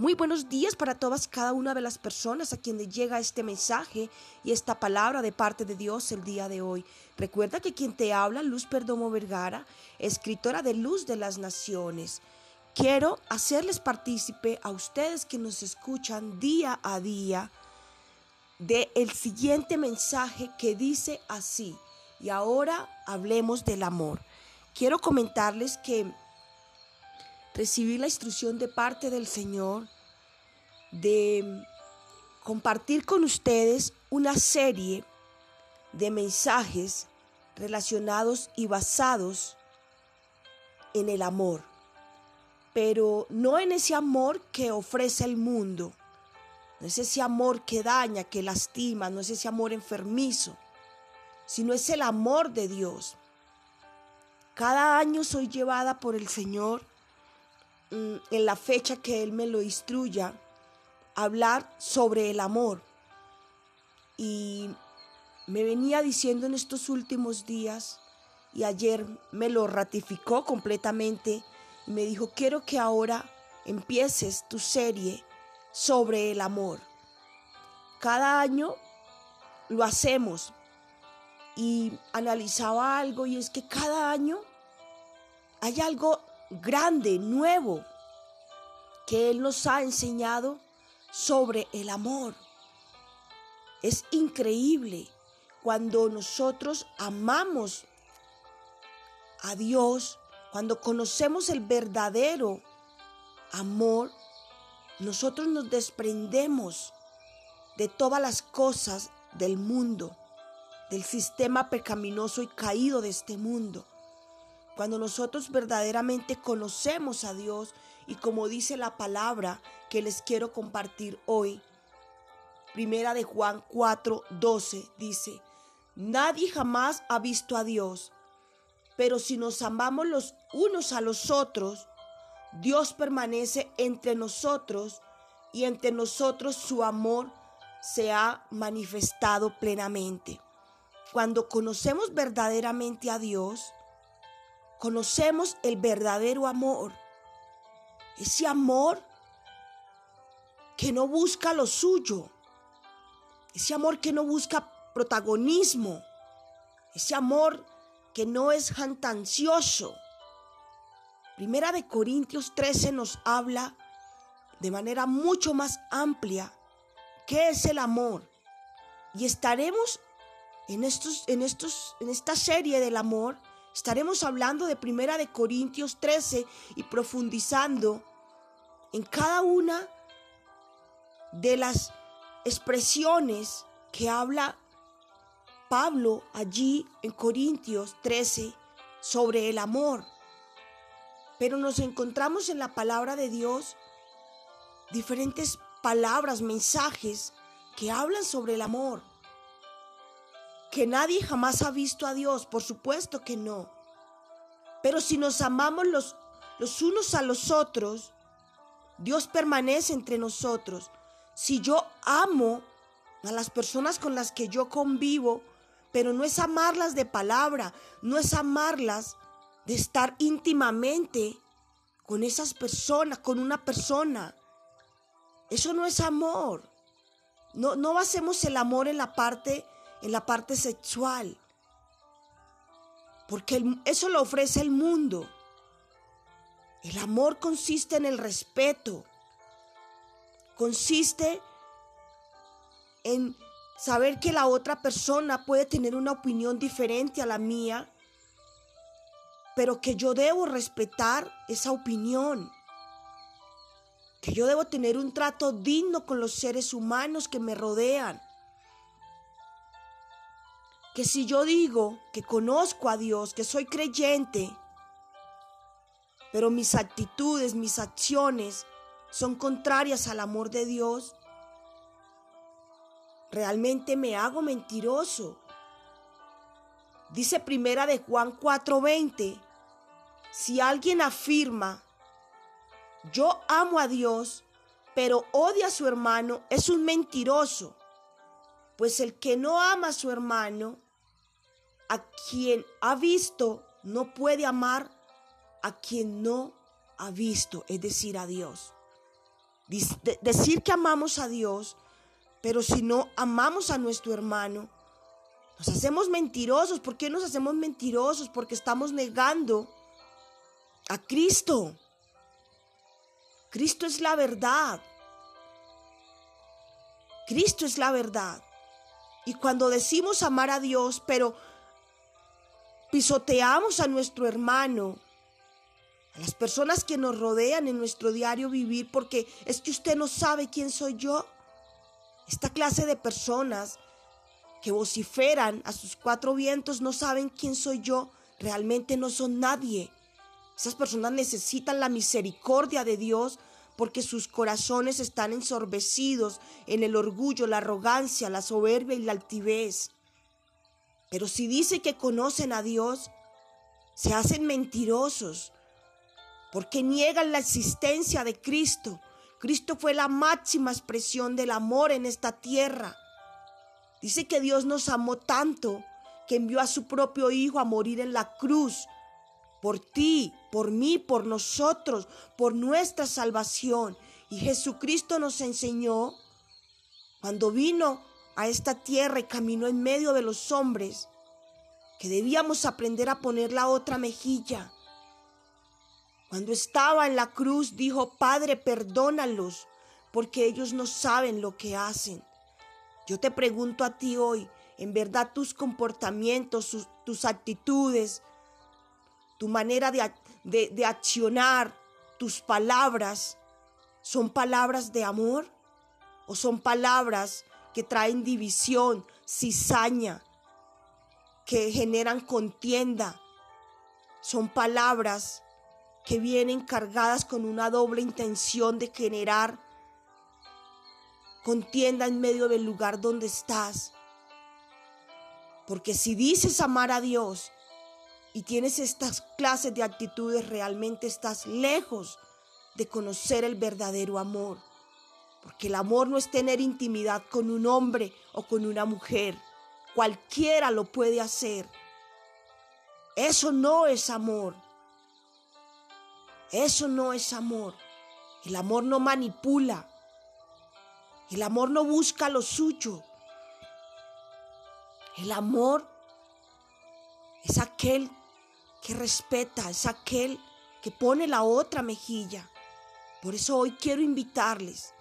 Muy buenos días para todas cada una de las personas a quienes llega este mensaje y esta palabra de parte de Dios el día de hoy. Recuerda que quien te habla, Luz Perdomo Vergara, escritora de Luz de las Naciones. Quiero hacerles partícipe a ustedes que nos escuchan día a día de el siguiente mensaje que dice así. Y ahora hablemos del amor. Quiero comentarles que recibí la instrucción de parte del Señor de compartir con ustedes una serie de mensajes relacionados y basados en el amor, pero no en ese amor que ofrece el mundo, no es ese amor que daña, que lastima, no es ese amor enfermizo, sino es el amor de Dios. Cada año soy llevada por el Señor en la fecha que Él me lo instruya, hablar sobre el amor. Y me venía diciendo en estos últimos días, y ayer me lo ratificó completamente, y me dijo, quiero que ahora empieces tu serie sobre el amor. Cada año lo hacemos y analizaba algo y es que cada año hay algo grande, nuevo, que Él nos ha enseñado sobre el amor. Es increíble cuando nosotros amamos a Dios, cuando conocemos el verdadero amor, nosotros nos desprendemos de todas las cosas del mundo, del sistema pecaminoso y caído de este mundo cuando nosotros verdaderamente conocemos a Dios y como dice la palabra que les quiero compartir hoy, Primera de Juan 4, 12 dice, Nadie jamás ha visto a Dios, pero si nos amamos los unos a los otros, Dios permanece entre nosotros y entre nosotros su amor se ha manifestado plenamente. Cuando conocemos verdaderamente a Dios, conocemos el verdadero amor. Ese amor que no busca lo suyo. Ese amor que no busca protagonismo. Ese amor que no es jantancioso. Primera de Corintios 13 nos habla de manera mucho más amplia qué es el amor. Y estaremos en estos en estos en esta serie del amor Estaremos hablando de Primera de Corintios 13 y profundizando en cada una de las expresiones que habla Pablo allí en Corintios 13 sobre el amor. Pero nos encontramos en la palabra de Dios diferentes palabras, mensajes que hablan sobre el amor que nadie jamás ha visto a Dios, por supuesto que no. Pero si nos amamos los, los unos a los otros, Dios permanece entre nosotros. Si yo amo a las personas con las que yo convivo, pero no es amarlas de palabra, no es amarlas de estar íntimamente con esas personas, con una persona. Eso no es amor. No, no hacemos el amor en la parte en la parte sexual. Porque eso lo ofrece el mundo. El amor consiste en el respeto. Consiste en saber que la otra persona puede tener una opinión diferente a la mía, pero que yo debo respetar esa opinión. Que yo debo tener un trato digno con los seres humanos que me rodean que si yo digo que conozco a Dios, que soy creyente, pero mis actitudes, mis acciones son contrarias al amor de Dios, realmente me hago mentiroso. Dice primera de Juan 4:20, si alguien afirma, yo amo a Dios, pero odia a su hermano, es un mentiroso. Pues el que no ama a su hermano, a quien ha visto no puede amar a quien no ha visto, es decir, a Dios. decir que amamos a Dios, pero si no amamos a nuestro hermano, nos hacemos mentirosos. ¿Por qué nos hacemos mentirosos? Porque estamos negando a Cristo. Cristo es la verdad. Cristo es la verdad. Y cuando decimos amar a Dios, pero pisoteamos a nuestro hermano, a las personas que nos rodean en nuestro diario vivir, porque es que usted no sabe quién soy yo. Esta clase de personas que vociferan a sus cuatro vientos no saben quién soy yo, realmente no son nadie. Esas personas necesitan la misericordia de Dios porque sus corazones están ensorbecidos en el orgullo, la arrogancia, la soberbia y la altivez. Pero si dice que conocen a Dios, se hacen mentirosos, porque niegan la existencia de Cristo. Cristo fue la máxima expresión del amor en esta tierra. Dice que Dios nos amó tanto que envió a su propio Hijo a morir en la cruz por ti, por mí, por nosotros, por nuestra salvación. Y Jesucristo nos enseñó, cuando vino a esta tierra y caminó en medio de los hombres, que debíamos aprender a poner la otra mejilla. Cuando estaba en la cruz dijo, Padre, perdónalos, porque ellos no saben lo que hacen. Yo te pregunto a ti hoy, en verdad tus comportamientos, tus actitudes, tu manera de, de accionar, tus palabras, ¿son palabras de amor o son palabras que traen división, cizaña, que generan contienda? Son palabras que vienen cargadas con una doble intención de generar contienda en medio del lugar donde estás. Porque si dices amar a Dios y tienes estas clases de actitudes, realmente estás lejos de conocer el verdadero amor. Porque el amor no es tener intimidad con un hombre o con una mujer. Cualquiera lo puede hacer. Eso no es amor. Eso no es amor. El amor no manipula. El amor no busca lo suyo. El amor es aquel que respeta, es aquel que pone la otra mejilla. Por eso hoy quiero invitarles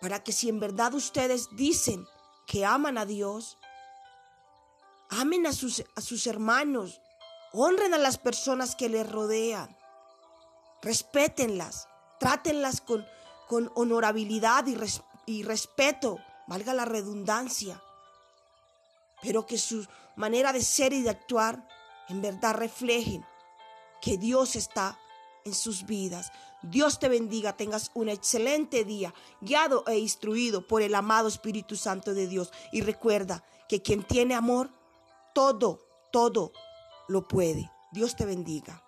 para que si en verdad ustedes dicen que aman a Dios, amen a sus, a sus hermanos, honren a las personas que les rodean, respétenlas, trátenlas con, con honorabilidad y, y respeto, valga la redundancia, pero que su manera de ser y de actuar en verdad reflejen que Dios está en sus vidas. Dios te bendiga, tengas un excelente día, guiado e instruido por el amado Espíritu Santo de Dios. Y recuerda que quien tiene amor, todo, todo lo puede. Dios te bendiga.